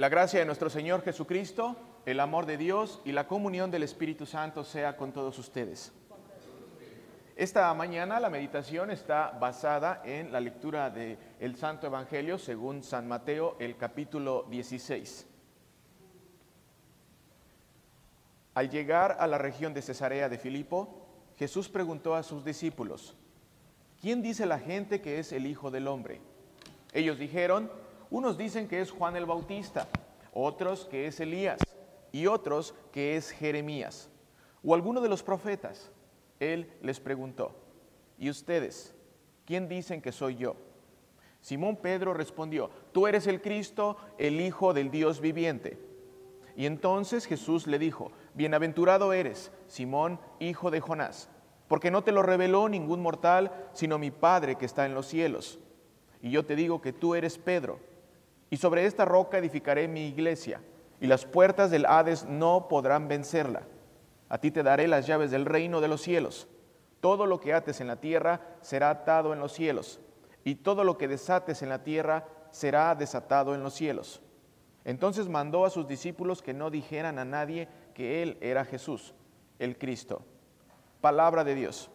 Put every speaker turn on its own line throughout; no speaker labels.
La gracia de nuestro Señor Jesucristo, el amor de Dios y la comunión del Espíritu Santo sea con todos ustedes. Esta mañana la meditación está basada en la lectura del el Santo Evangelio según San Mateo, el capítulo 16. Al llegar a la región de Cesarea de Filipo, Jesús preguntó a sus discípulos, ¿quién dice la gente que es el Hijo del Hombre? Ellos dijeron, unos dicen que es Juan el Bautista, otros que es Elías y otros que es Jeremías o alguno de los profetas. Él les preguntó, ¿y ustedes? ¿Quién dicen que soy yo? Simón Pedro respondió, tú eres el Cristo, el Hijo del Dios viviente. Y entonces Jesús le dijo, bienaventurado eres, Simón, hijo de Jonás, porque no te lo reveló ningún mortal, sino mi Padre que está en los cielos. Y yo te digo que tú eres Pedro y sobre esta roca edificaré mi iglesia, y las puertas del Hades no podrán vencerla. A ti te daré las llaves del reino de los cielos. Todo lo que ates en la tierra será atado en los cielos, y todo lo que desates en la tierra será desatado en los cielos. Entonces mandó a sus discípulos que no dijeran a nadie que Él era Jesús, el Cristo. Palabra de Dios.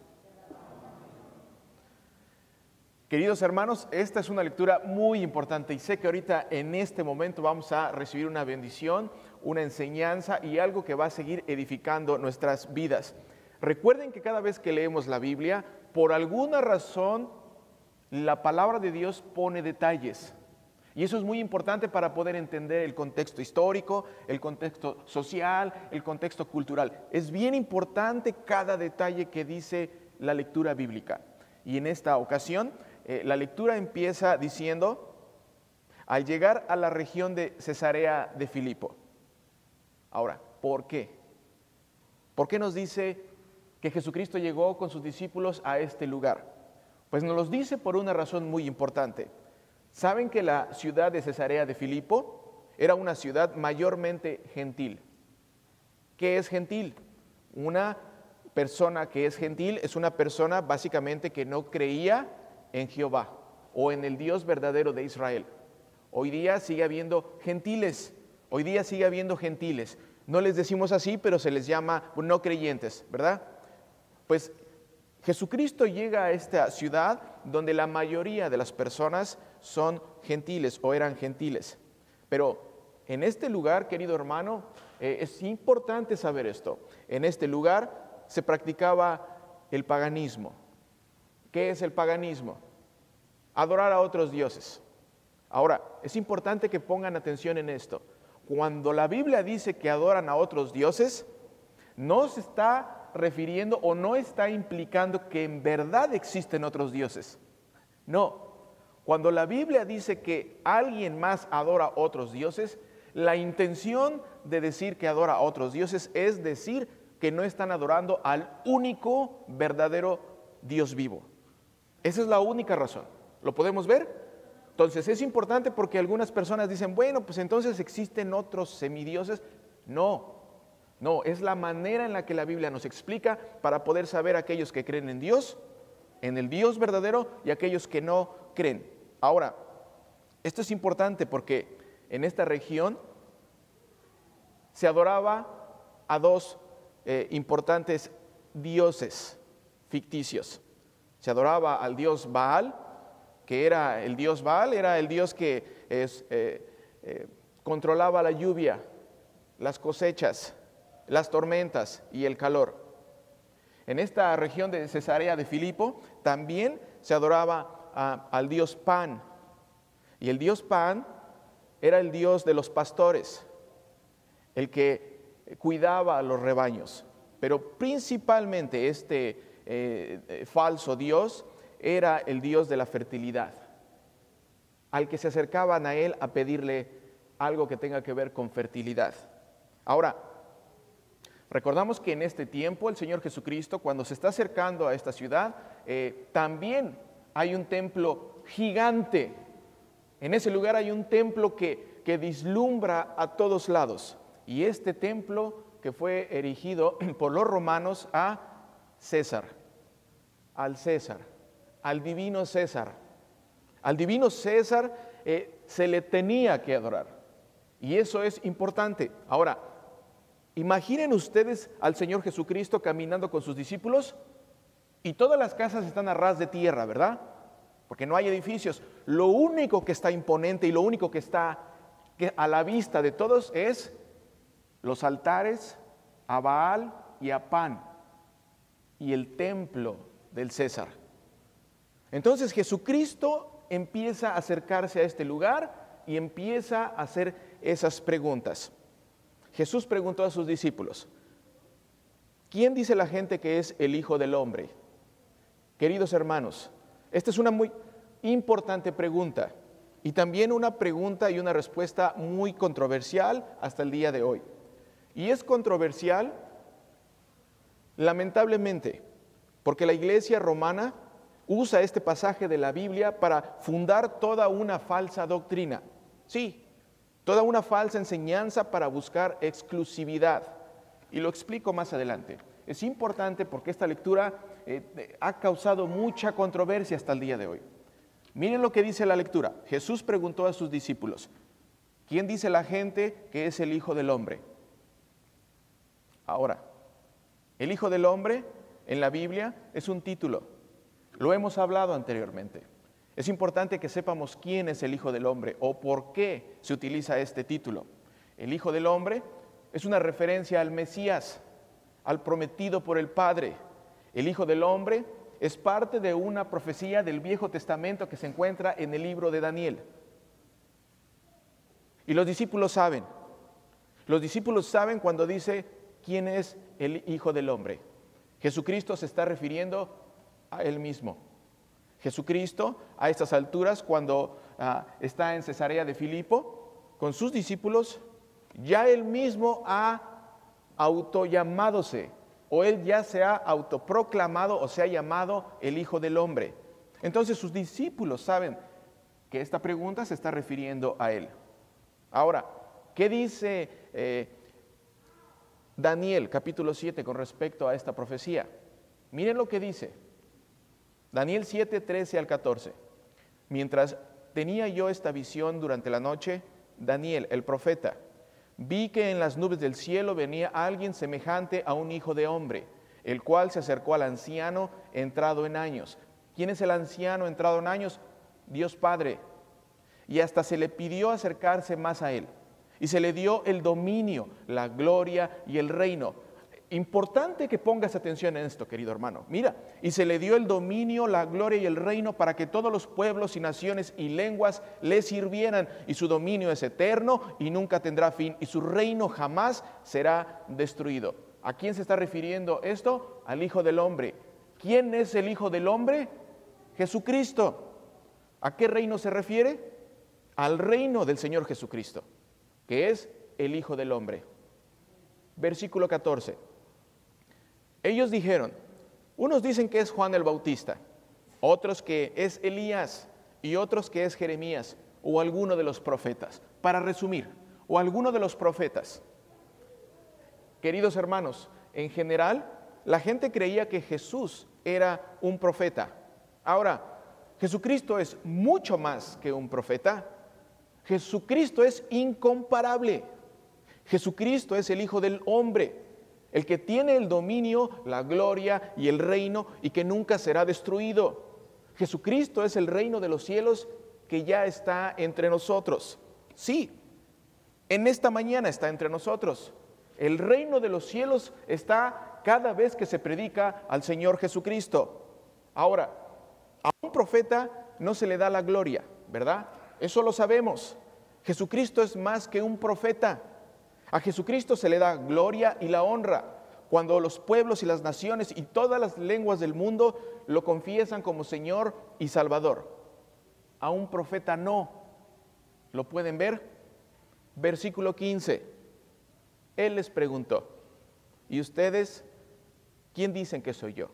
Queridos hermanos, esta es una lectura muy importante y sé que ahorita en este momento vamos a recibir una bendición, una enseñanza y algo que va a seguir edificando nuestras vidas. Recuerden que cada vez que leemos la Biblia, por alguna razón, la palabra de Dios pone detalles. Y eso es muy importante para poder entender el contexto histórico, el contexto social, el contexto cultural. Es bien importante cada detalle que dice la lectura bíblica. Y en esta ocasión eh, la lectura empieza diciendo, al llegar a la región de Cesarea de Filipo. Ahora, ¿por qué? ¿Por qué nos dice que Jesucristo llegó con sus discípulos a este lugar? Pues nos los dice por una razón muy importante. ¿Saben que la ciudad de Cesarea de Filipo era una ciudad mayormente gentil? ¿Qué es gentil? Una persona que es gentil es una persona básicamente que no creía en Jehová o en el Dios verdadero de Israel. Hoy día sigue habiendo gentiles, hoy día sigue habiendo gentiles. No les decimos así, pero se les llama no creyentes, ¿verdad? Pues Jesucristo llega a esta ciudad donde la mayoría de las personas son gentiles o eran gentiles. Pero en este lugar, querido hermano, eh, es importante saber esto. En este lugar se practicaba el paganismo. ¿Qué es el paganismo? Adorar a otros dioses. Ahora, es importante que pongan atención en esto. Cuando la Biblia dice que adoran a otros dioses, no se está refiriendo o no está implicando que en verdad existen otros dioses. No. Cuando la Biblia dice que alguien más adora a otros dioses, la intención de decir que adora a otros dioses es decir que no están adorando al único verdadero Dios vivo. Esa es la única razón. ¿Lo podemos ver? Entonces es importante porque algunas personas dicen, bueno, pues entonces existen otros semidioses. No, no, es la manera en la que la Biblia nos explica para poder saber aquellos que creen en Dios, en el Dios verdadero y aquellos que no creen. Ahora, esto es importante porque en esta región se adoraba a dos eh, importantes dioses ficticios. Se adoraba al dios Baal, que era el dios Baal, era el dios que eh, eh, controlaba la lluvia, las cosechas, las tormentas y el calor. En esta región de Cesarea de Filipo también se adoraba al dios Pan. Y el dios Pan era el dios de los pastores, el que cuidaba a los rebaños. Pero principalmente este eh, falso Dios era el Dios de la fertilidad, al que se acercaban a él a pedirle algo que tenga que ver con fertilidad. Ahora, recordamos que en este tiempo el Señor Jesucristo, cuando se está acercando a esta ciudad, eh, también hay un templo gigante. En ese lugar hay un templo que, que vislumbra a todos lados. Y este templo que fue erigido por los romanos a César, al César, al divino César. Al divino César eh, se le tenía que adorar. Y eso es importante. Ahora, imaginen ustedes al Señor Jesucristo caminando con sus discípulos y todas las casas están a ras de tierra, ¿verdad? Porque no hay edificios. Lo único que está imponente y lo único que está a la vista de todos es los altares a Baal y a Pan y el templo del César. Entonces Jesucristo empieza a acercarse a este lugar y empieza a hacer esas preguntas. Jesús preguntó a sus discípulos, ¿quién dice la gente que es el Hijo del Hombre? Queridos hermanos, esta es una muy importante pregunta y también una pregunta y una respuesta muy controversial hasta el día de hoy. Y es controversial, lamentablemente, porque la iglesia romana usa este pasaje de la Biblia para fundar toda una falsa doctrina. Sí, toda una falsa enseñanza para buscar exclusividad. Y lo explico más adelante. Es importante porque esta lectura eh, ha causado mucha controversia hasta el día de hoy. Miren lo que dice la lectura. Jesús preguntó a sus discípulos, ¿quién dice la gente que es el Hijo del Hombre? Ahora, el Hijo del Hombre en la Biblia es un título. Lo hemos hablado anteriormente. Es importante que sepamos quién es el Hijo del Hombre o por qué se utiliza este título. El Hijo del Hombre es una referencia al Mesías, al prometido por el Padre. El Hijo del Hombre es parte de una profecía del Viejo Testamento que se encuentra en el libro de Daniel. Y los discípulos saben, los discípulos saben cuando dice quién es el Hijo del Hombre. Jesucristo se está refiriendo a él mismo. Jesucristo a estas alturas, cuando ah, está en Cesarea de Filipo, con sus discípulos, ya él mismo ha autollamadose, o él ya se ha autoproclamado o se ha llamado el Hijo del Hombre. Entonces sus discípulos saben que esta pregunta se está refiriendo a él. Ahora, ¿qué dice eh, Daniel capítulo 7 con respecto a esta profecía? Miren lo que dice. Daniel 7, 13 al 14. Mientras tenía yo esta visión durante la noche, Daniel, el profeta, vi que en las nubes del cielo venía alguien semejante a un hijo de hombre, el cual se acercó al anciano entrado en años. ¿Quién es el anciano entrado en años? Dios Padre. Y hasta se le pidió acercarse más a él. Y se le dio el dominio, la gloria y el reino Importante que pongas atención en esto, querido hermano. Mira, y se le dio el dominio, la gloria y el reino para que todos los pueblos y naciones y lenguas le sirvieran. Y su dominio es eterno y nunca tendrá fin. Y su reino jamás será destruido. ¿A quién se está refiriendo esto? Al Hijo del Hombre. ¿Quién es el Hijo del Hombre? Jesucristo. ¿A qué reino se refiere? Al reino del Señor Jesucristo, que es el Hijo del Hombre. Versículo 14. Ellos dijeron, unos dicen que es Juan el Bautista, otros que es Elías y otros que es Jeremías o alguno de los profetas. Para resumir, o alguno de los profetas. Queridos hermanos, en general, la gente creía que Jesús era un profeta. Ahora, Jesucristo es mucho más que un profeta. Jesucristo es incomparable. Jesucristo es el Hijo del Hombre el que tiene el dominio, la gloria y el reino y que nunca será destruido. Jesucristo es el reino de los cielos que ya está entre nosotros. Sí, en esta mañana está entre nosotros. El reino de los cielos está cada vez que se predica al Señor Jesucristo. Ahora, a un profeta no se le da la gloria, ¿verdad? Eso lo sabemos. Jesucristo es más que un profeta. A Jesucristo se le da gloria y la honra cuando los pueblos y las naciones y todas las lenguas del mundo lo confiesan como Señor y Salvador. A un profeta no. ¿Lo pueden ver? Versículo 15. Él les preguntó, ¿y ustedes quién dicen que soy yo?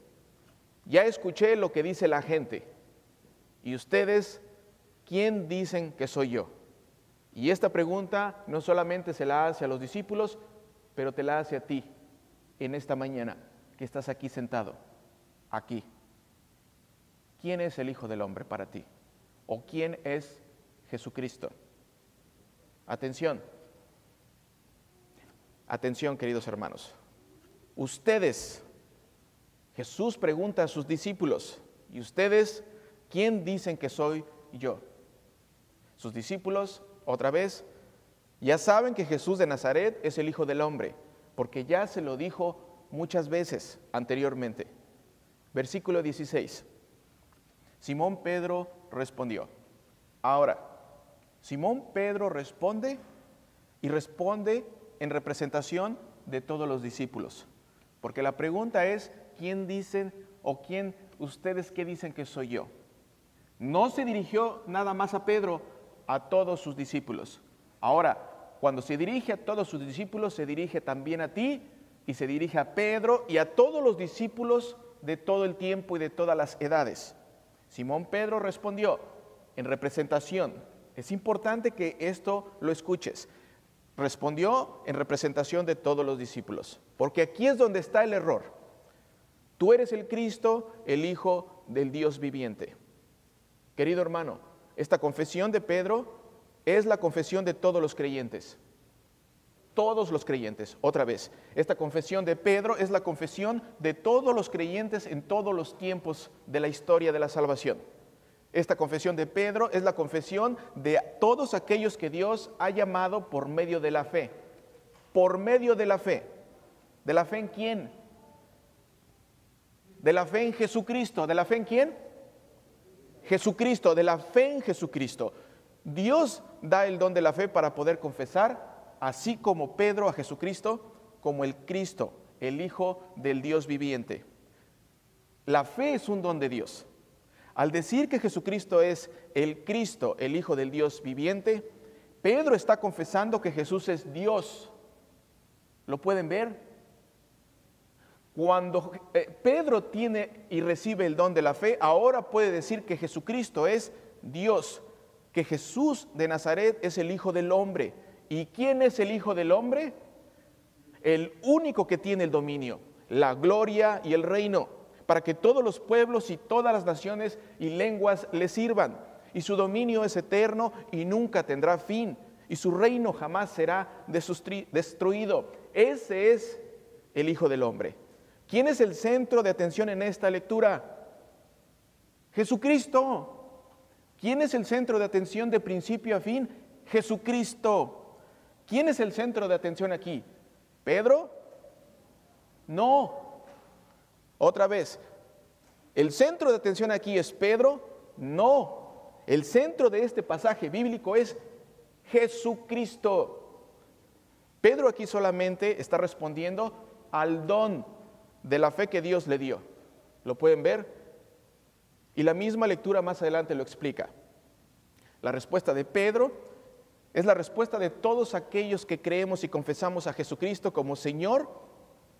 Ya escuché lo que dice la gente. ¿Y ustedes quién dicen que soy yo? Y esta pregunta no solamente se la hace a los discípulos, pero te la hace a ti en esta mañana que estás aquí sentado, aquí. ¿Quién es el Hijo del Hombre para ti? ¿O quién es Jesucristo? Atención, Atención, queridos hermanos. Ustedes, Jesús pregunta a sus discípulos, ¿y ustedes quién dicen que soy yo? Sus discípulos, otra vez, ya saben que Jesús de Nazaret es el Hijo del Hombre, porque ya se lo dijo muchas veces anteriormente. Versículo 16. Simón Pedro respondió. Ahora, Simón Pedro responde y responde en representación de todos los discípulos. Porque la pregunta es, ¿quién dicen o quién ustedes qué dicen que soy yo? No se dirigió nada más a Pedro, a todos sus discípulos. Ahora, cuando se dirige a todos sus discípulos, se dirige también a ti y se dirige a Pedro y a todos los discípulos de todo el tiempo y de todas las edades. Simón Pedro respondió en representación. Es importante que esto lo escuches respondió en representación de todos los discípulos, porque aquí es donde está el error. Tú eres el Cristo, el Hijo del Dios viviente. Querido hermano, esta confesión de Pedro es la confesión de todos los creyentes. Todos los creyentes, otra vez, esta confesión de Pedro es la confesión de todos los creyentes en todos los tiempos de la historia de la salvación. Esta confesión de Pedro es la confesión de todos aquellos que Dios ha llamado por medio de la fe. Por medio de la fe. ¿De la fe en quién? De la fe en Jesucristo. ¿De la fe en quién? Jesucristo, de la fe en Jesucristo. Dios da el don de la fe para poder confesar, así como Pedro a Jesucristo, como el Cristo, el Hijo del Dios viviente. La fe es un don de Dios. Al decir que Jesucristo es el Cristo, el Hijo del Dios viviente, Pedro está confesando que Jesús es Dios. ¿Lo pueden ver? Cuando eh, Pedro tiene y recibe el don de la fe, ahora puede decir que Jesucristo es Dios, que Jesús de Nazaret es el Hijo del Hombre. ¿Y quién es el Hijo del Hombre? El único que tiene el dominio, la gloria y el reino para que todos los pueblos y todas las naciones y lenguas le sirvan. Y su dominio es eterno y nunca tendrá fin. Y su reino jamás será destruido. Ese es el Hijo del Hombre. ¿Quién es el centro de atención en esta lectura? Jesucristo. ¿Quién es el centro de atención de principio a fin? Jesucristo. ¿Quién es el centro de atención aquí? ¿Pedro? No, otra vez, ¿el centro de atención aquí es Pedro? No, el centro de este pasaje bíblico es Jesucristo. Pedro aquí solamente está respondiendo al don de la fe que Dios le dio. ¿Lo pueden ver? Y la misma lectura más adelante lo explica. La respuesta de Pedro es la respuesta de todos aquellos que creemos y confesamos a Jesucristo como Señor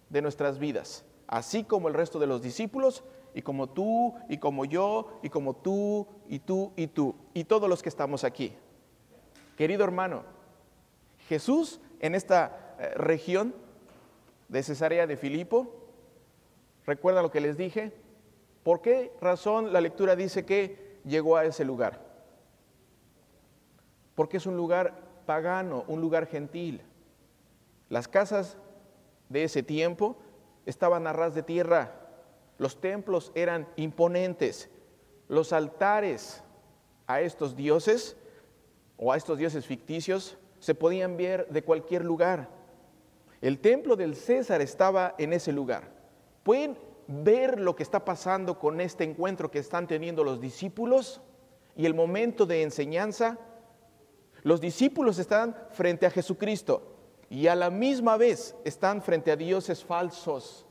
de nuestras vidas así como el resto de los discípulos, y como tú, y como yo, y como tú, y tú, y tú, y todos los que estamos aquí. Querido hermano, Jesús en esta eh, región de Cesarea de Filipo, recuerda lo que les dije, ¿por qué razón la lectura dice que llegó a ese lugar? Porque es un lugar pagano, un lugar gentil. Las casas de ese tiempo estaban a ras de tierra, los templos eran imponentes, los altares a estos dioses o a estos dioses ficticios se podían ver de cualquier lugar. El templo del César estaba en ese lugar. ¿Pueden ver lo que está pasando con este encuentro que están teniendo los discípulos y el momento de enseñanza? Los discípulos están frente a Jesucristo y a la misma vez están frente a dioses falsos,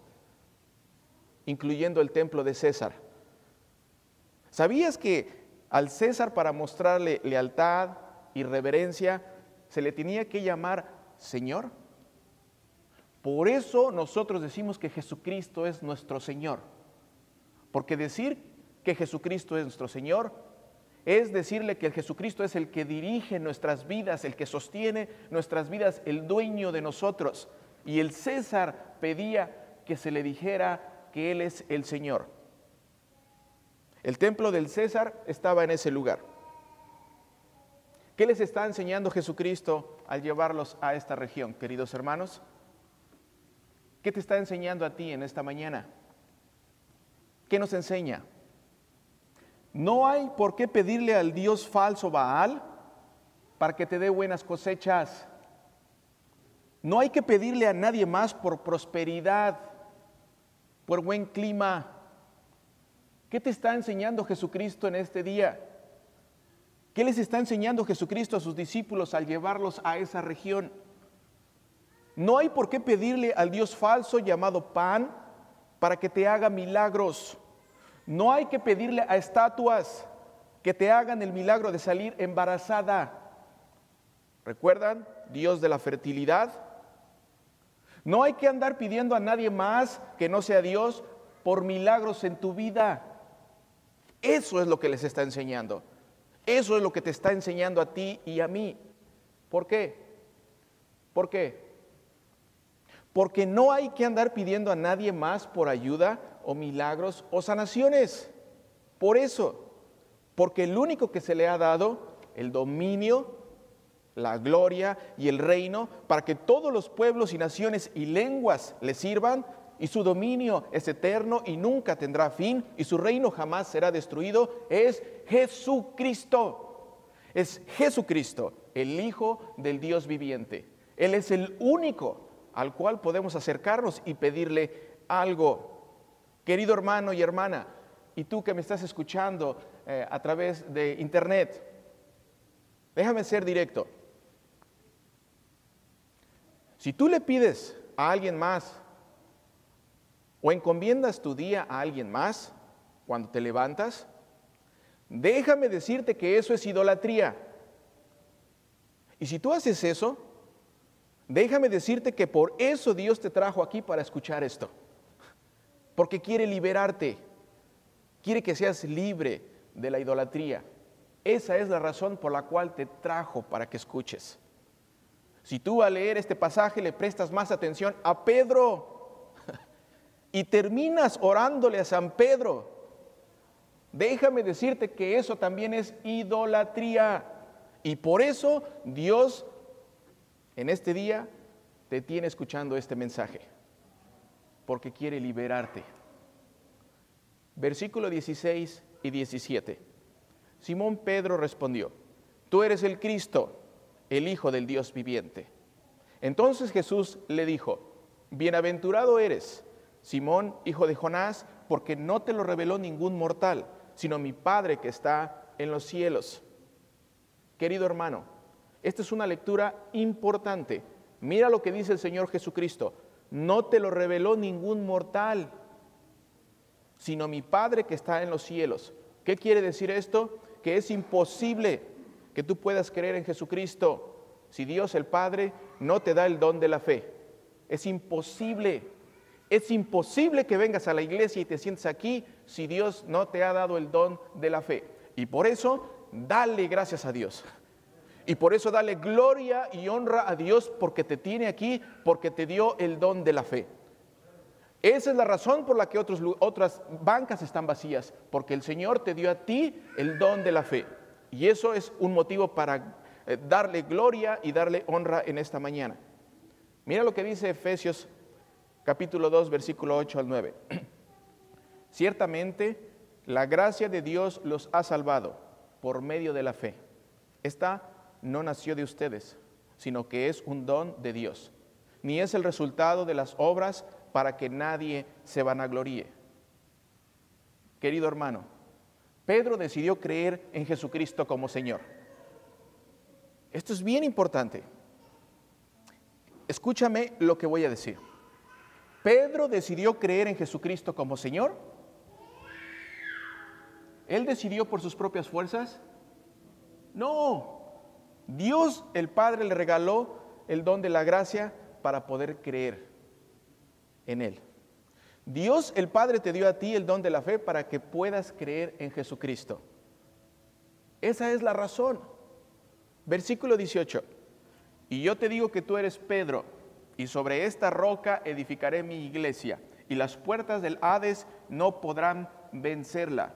incluyendo el templo de César. ¿Sabías que al César para mostrarle lealtad y reverencia se le tenía que llamar Señor? Por eso nosotros decimos que Jesucristo es nuestro Señor. Porque decir que Jesucristo es nuestro Señor es decirle que el Jesucristo es el que dirige nuestras vidas, el que sostiene nuestras vidas, el dueño de nosotros. Y el César pedía que se le dijera que Él es el Señor. El templo del César estaba en ese lugar. ¿Qué les está enseñando Jesucristo al llevarlos a esta región, queridos hermanos? ¿Qué te está enseñando a ti en esta mañana? ¿Qué nos enseña? No hay por qué pedirle al Dios falso Baal para que te dé buenas cosechas. No hay que pedirle a nadie más por prosperidad, por buen clima. ¿Qué te está enseñando Jesucristo en este día? ¿Qué les está enseñando Jesucristo a sus discípulos al llevarlos a esa región? No hay por qué pedirle al Dios falso llamado pan para que te haga milagros. No hay que pedirle a estatuas que te hagan el milagro de salir embarazada. ¿Recuerdan? Dios de la fertilidad. No hay que andar pidiendo a nadie más que no sea Dios por milagros en tu vida. Eso es lo que les está enseñando. Eso es lo que te está enseñando a ti y a mí. ¿Por qué? ¿Por qué? Porque no hay que andar pidiendo a nadie más por ayuda o milagros o sanaciones. Por eso, porque el único que se le ha dado el dominio, la gloria y el reino para que todos los pueblos y naciones y lenguas le sirvan y su dominio es eterno y nunca tendrá fin y su reino jamás será destruido, es Jesucristo. Es Jesucristo, el Hijo del Dios viviente. Él es el único al cual podemos acercarnos y pedirle algo. Querido hermano y hermana, y tú que me estás escuchando eh, a través de internet, déjame ser directo. Si tú le pides a alguien más o encomiendas tu día a alguien más cuando te levantas, déjame decirte que eso es idolatría. Y si tú haces eso, déjame decirte que por eso Dios te trajo aquí para escuchar esto. Porque quiere liberarte, quiere que seas libre de la idolatría. Esa es la razón por la cual te trajo para que escuches. Si tú al leer este pasaje le prestas más atención a Pedro y terminas orándole a San Pedro, déjame decirte que eso también es idolatría. Y por eso Dios en este día te tiene escuchando este mensaje, porque quiere liberarte. Versículo 16 y 17. Simón Pedro respondió, tú eres el Cristo el Hijo del Dios viviente. Entonces Jesús le dijo, Bienaventurado eres, Simón, hijo de Jonás, porque no te lo reveló ningún mortal, sino mi Padre que está en los cielos. Querido hermano, esta es una lectura importante. Mira lo que dice el Señor Jesucristo. No te lo reveló ningún mortal, sino mi Padre que está en los cielos. ¿Qué quiere decir esto? Que es imposible que tú puedas creer en Jesucristo si Dios el Padre no te da el don de la fe. Es imposible. Es imposible que vengas a la iglesia y te sientes aquí si Dios no te ha dado el don de la fe. Y por eso, dale gracias a Dios. Y por eso dale gloria y honra a Dios porque te tiene aquí, porque te dio el don de la fe. Esa es la razón por la que otras bancas están vacías, porque el Señor te dio a ti el don de la fe. Y eso es un motivo para eh, darle gloria y darle honra en esta mañana. Mira lo que dice Efesios capítulo 2, versículo 8 al 9. Ciertamente la gracia de Dios los ha salvado por medio de la fe. Esta no nació de ustedes, sino que es un don de Dios. Ni es el resultado de las obras para que nadie se vanagloríe. Querido hermano, Pedro decidió creer en Jesucristo como Señor. Esto es bien importante. Escúchame lo que voy a decir. Pedro decidió creer en Jesucristo como Señor. ¿Él decidió por sus propias fuerzas? No. Dios el Padre le regaló el don de la gracia para poder creer en Él. Dios el Padre te dio a ti el don de la fe para que puedas creer en Jesucristo. Esa es la razón. Versículo 18. Y yo te digo que tú eres Pedro, y sobre esta roca edificaré mi iglesia, y las puertas del Hades no podrán vencerla.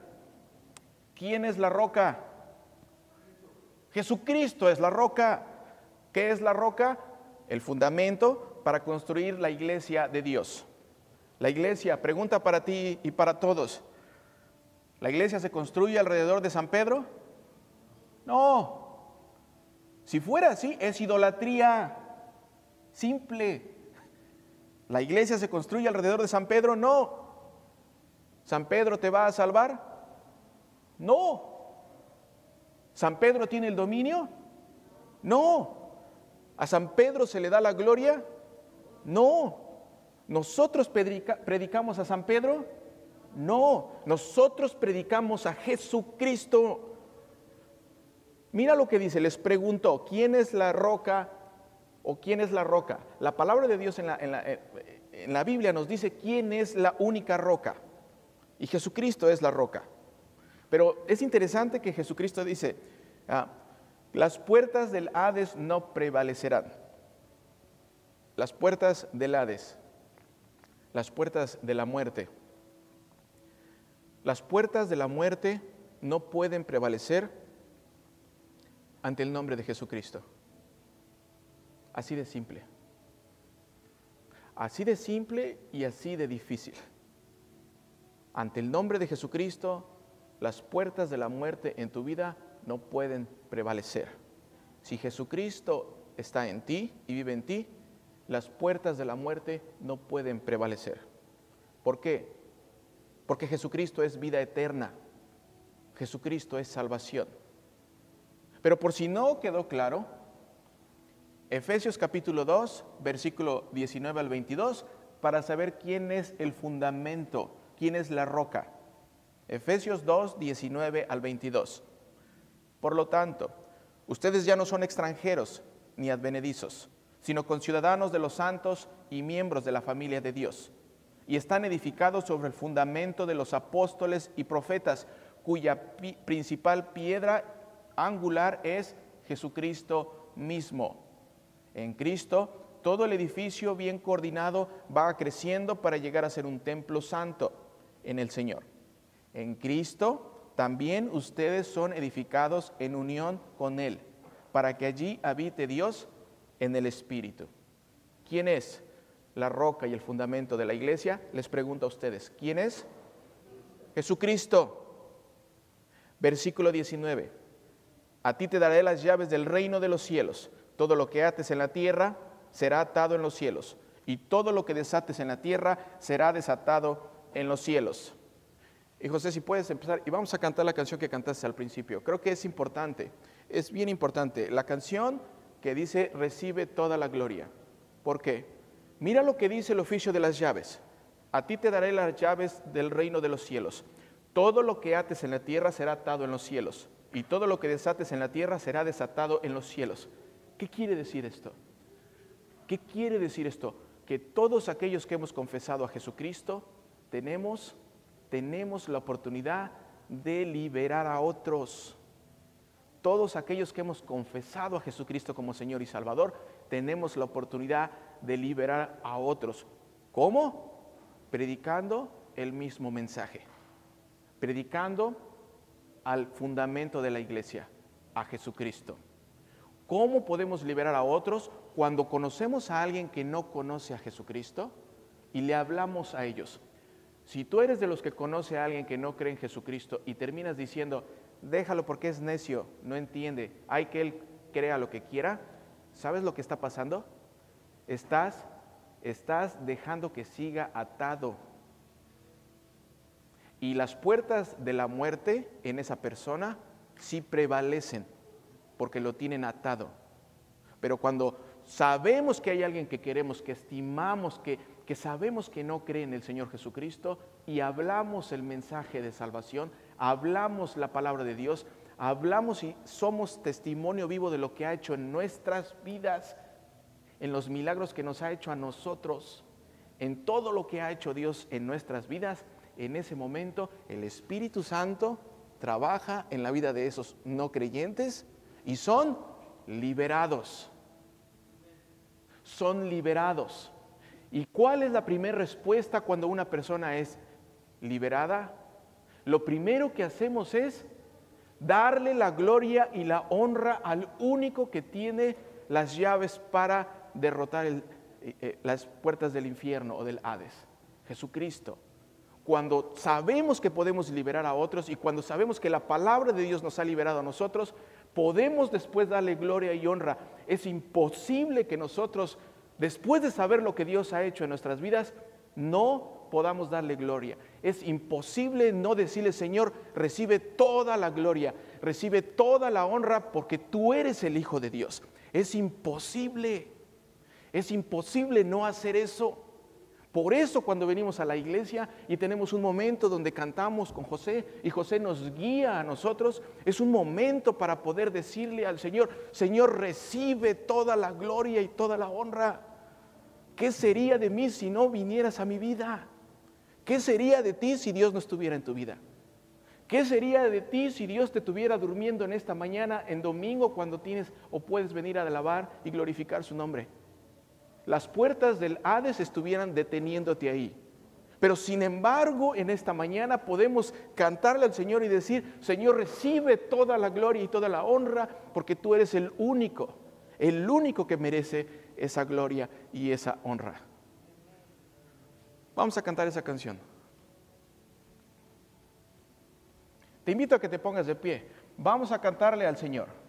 ¿Quién es la roca? Jesucristo es la roca. ¿Qué es la roca? El fundamento para construir la iglesia de Dios. La iglesia, pregunta para ti y para todos. ¿La iglesia se construye alrededor de San Pedro? No. Si fuera así, es idolatría simple. ¿La iglesia se construye alrededor de San Pedro? No. ¿San Pedro te va a salvar? No. ¿San Pedro tiene el dominio? No. ¿A San Pedro se le da la gloria? No. ¿Nosotros predicamos a San Pedro? No. Nosotros predicamos a Jesucristo. Mira lo que dice, les pregunto, ¿quién es la roca o quién es la roca? La palabra de Dios en la, en la, Biblia nos dice quién es la única roca. Y Jesucristo es la roca. Pero es interesante que Jesucristo dice, ah, las puertas del Hades no prevalecerán. Las puertas del Hades, las puertas de la muerte. Las puertas de la muerte no pueden prevalecer ante el nombre de Jesucristo. Así de simple. Así de simple y así de difícil. Ante el nombre de Jesucristo, las puertas de la muerte en tu vida no pueden prevalecer. Si Jesucristo está en ti y vive en ti, las puertas de la muerte no pueden prevalecer. ¿Por qué? Porque Jesucristo es vida eterna. Jesucristo es salvación. Pero por si no quedó claro, Efesios capítulo 2, versículo 19 al 22, para saber quién es el fundamento, quién es la roca. Efesios 2, 19 al 22. Por lo tanto, ustedes ya no son extranjeros ni advenedizos, sino conciudadanos de los santos y miembros de la familia de Dios, y están edificados sobre el fundamento de los apóstoles y profetas, cuya principal piedra angular es Jesucristo mismo. En Cristo, todo el edificio bien coordinado va creciendo para llegar a ser un templo santo en el Señor. En Cristo, también ustedes son edificados en unión con Él, para que allí habite Dios en el Espíritu. ¿Quién es la roca y el fundamento de la iglesia? Les pregunto a ustedes, ¿quién es? Jesucristo. Versículo 19. A ti te daré las llaves del reino de los cielos. Todo lo que ates en la tierra será atado en los cielos, y todo lo que desates en la tierra será desatado en los cielos. Y José, si puedes empezar, y vamos a cantar la canción que cantaste al principio. Creo que es importante, es bien importante. La canción que dice, recibe toda la gloria. ¿Por qué? Mira lo que dice el oficio de las llaves. A ti te daré las llaves del reino de los cielos. Todo lo que ates en la tierra será atado en los cielos, y todo lo que desates en la tierra será desatado en los cielos. ¿Qué quiere decir esto? ¿Qué quiere decir esto? Que todos aquellos que hemos confesado a Jesucristo tenemos tenemos la oportunidad de liberar a otros. Todos aquellos que hemos confesado a Jesucristo como Señor y Salvador, tenemos la oportunidad de liberar a otros. ¿Cómo? Predicando el mismo mensaje. Predicando al fundamento de la iglesia, a Jesucristo. ¿Cómo podemos liberar a otros cuando conocemos a alguien que no conoce a Jesucristo y le hablamos a ellos? Si tú eres de los que conoce a alguien que no cree en Jesucristo y terminas diciendo, déjalo porque es necio, no entiende, hay que él crea lo que quiera, ¿sabes lo que está pasando? Estás, estás dejando que siga atado. Y las puertas de la muerte en esa persona sí prevalecen porque lo tienen atado. Pero cuando sabemos que hay alguien que queremos, que estimamos, que, que sabemos que no cree en el Señor Jesucristo y hablamos el mensaje de salvación, hablamos la palabra de Dios, hablamos y somos testimonio vivo de lo que ha hecho en nuestras vidas, en los milagros que nos ha hecho a nosotros, en todo lo que ha hecho Dios en nuestras vidas, en ese momento el Espíritu Santo trabaja en la vida de esos no creyentes y son liberados. Son liberados. ¿Y cuál es la primera respuesta cuando una persona es liberada? Lo primero que hacemos es darle la gloria y la honra al único que tiene las llaves para derrotar eh, eh, las puertas del infierno o del Hades. Jesucristo. Cuando sabemos que podemos liberar a otros y cuando sabemos que la palabra de Dios nos ha liberado a nosotros, podemos después darle gloria y honra. Es imposible que nosotros, después de saber lo que Dios ha hecho en nuestras vidas, no podamos darle gloria. Es imposible no decirle, Señor, recibe toda la gloria, recibe toda la honra porque tú eres el Hijo de Dios. Es imposible, es imposible no hacer eso. Por eso cuando venimos a la iglesia y tenemos un momento donde cantamos con José y José nos guía a nosotros, es un momento para poder decirle al Señor, Señor, recibe toda la gloria y toda la honra. ¿Qué sería de mí si no vinieras a mi vida? ¿Qué sería de ti si Dios no estuviera en tu vida? ¿Qué sería de ti si Dios te tuviera durmiendo en esta mañana, en domingo, cuando tienes o puedes venir a alabar y glorificar su nombre? Las puertas del Hades estuvieran deteniéndote ahí. Pero sin embargo, en esta mañana podemos cantarle al Señor y decir, Señor, recibe toda la gloria y toda la honra, porque tú eres el único, el único que merece esa gloria y esa honra. Vamos a cantar esa canción. Te invito a que te pongas de pie. Vamos a cantarle al Señor.